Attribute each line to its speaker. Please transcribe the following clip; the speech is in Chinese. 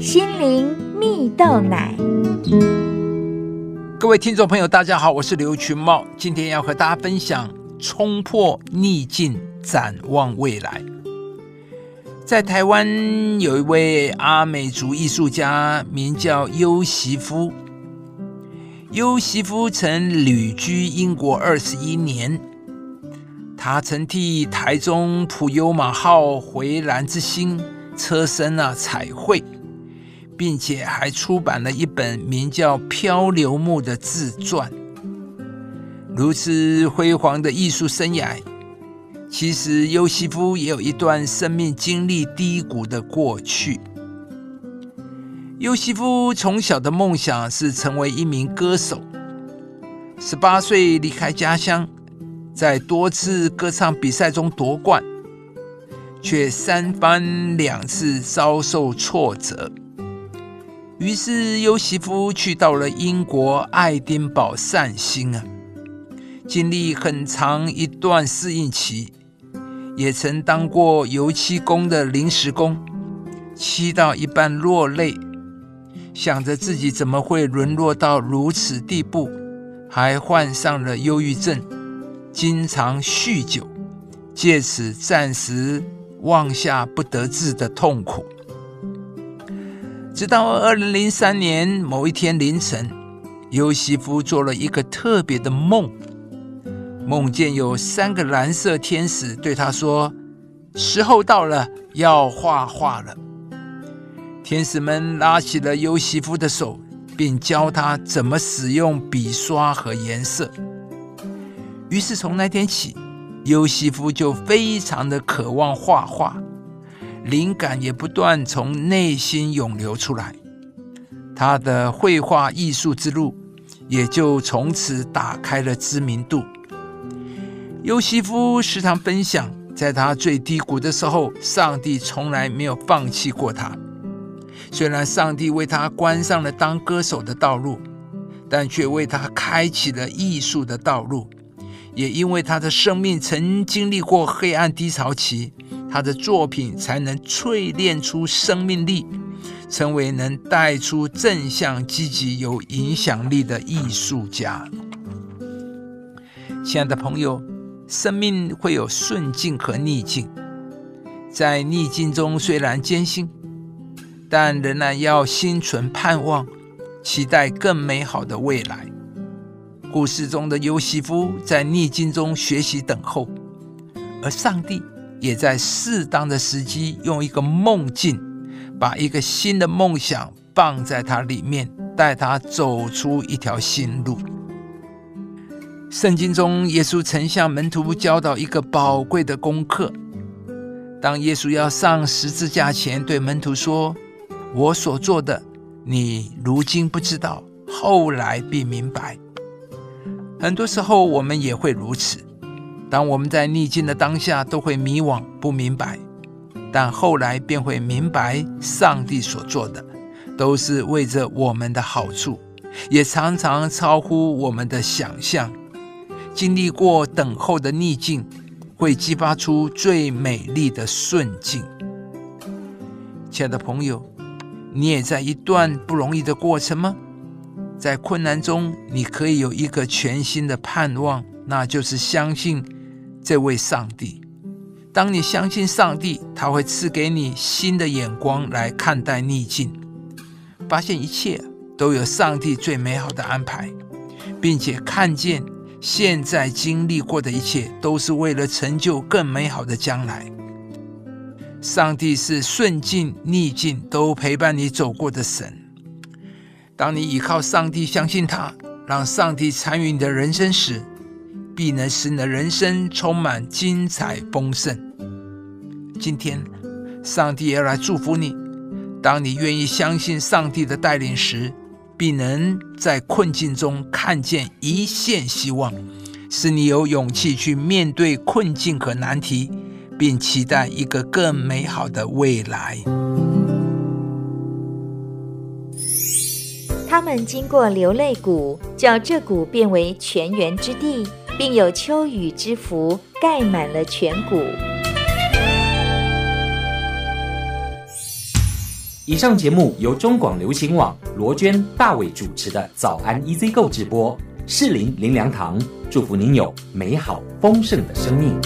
Speaker 1: 心灵蜜豆奶。
Speaker 2: 各位听众朋友，大家好，我是刘群茂，今天要和大家分享冲破逆境，展望未来。在台湾有一位阿美族艺术家，名叫优媳夫。优媳夫曾旅居英国二十一年，他曾替台中普悠马号回蓝之星车身啊彩绘。并且还出版了一本名叫《漂流木》的自传。如此辉煌的艺术生涯，其实尤西夫也有一段生命经历低谷的过去。尤西夫从小的梦想是成为一名歌手，十八岁离开家乡，在多次歌唱比赛中夺冠，却三番两次遭受挫折。于是，尤西夫去到了英国爱丁堡散心啊，经历很长一段适应期，也曾当过油漆工的临时工，漆到一半落泪，想着自己怎么会沦落到如此地步，还患上了忧郁症，经常酗酒，借此暂时忘下不得志的痛苦。直到二零零三年某一天凌晨，尤西夫做了一个特别的梦，梦见有三个蓝色天使对他说：“时候到了，要画画了。”天使们拉起了尤西夫的手，并教他怎么使用笔刷和颜色。于是从那天起，尤西夫就非常的渴望画画。灵感也不断从内心涌流出来，他的绘画艺术之路也就从此打开了知名度。尤西夫时常分享，在他最低谷的时候，上帝从来没有放弃过他。虽然上帝为他关上了当歌手的道路，但却为他开启了艺术的道路。也因为他的生命曾经历过黑暗低潮期。他的作品才能淬炼出生命力，成为能带出正向、积极、有影响力的艺术家。亲爱的朋友，生命会有顺境和逆境，在逆境中虽然艰辛，但仍然要心存盼望，期待更美好的未来。故事中的尤西夫在逆境中学习等候，而上帝。也在适当的时机，用一个梦境，把一个新的梦想放在它里面，带他走出一条新路。圣经中，耶稣曾向门徒教导一个宝贵的功课。当耶稣要上十字架前，对门徒说：“我所做的，你如今不知道，后来必明白。”很多时候，我们也会如此。当我们在逆境的当下，都会迷惘不明白，但后来便会明白，上帝所做的都是为着我们的好处，也常常超乎我们的想象。经历过等候的逆境，会激发出最美丽的顺境。亲爱的朋友，你也在一段不容易的过程吗？在困难中，你可以有一个全新的盼望，那就是相信。这位上帝，当你相信上帝，他会赐给你新的眼光来看待逆境，发现一切都有上帝最美好的安排，并且看见现在经历过的一切都是为了成就更美好的将来。上帝是顺境逆境都陪伴你走过的神。当你依靠上帝，相信他，让上帝参与你的人生时，必能使你的人生充满精彩丰盛。今天，上帝要来祝福你。当你愿意相信上帝的带领时，必能在困境中看见一线希望，使你有勇气去面对困境和难题，并期待一个更美好的未来。
Speaker 1: 他们经过流泪谷，叫这谷变为泉源之地。并有秋雨之福盖满了全谷。
Speaker 3: 以上节目由中广流行网罗娟、大伟主持的《早安 EZ 购》直播，适林林良堂祝福您有美好丰盛的生命。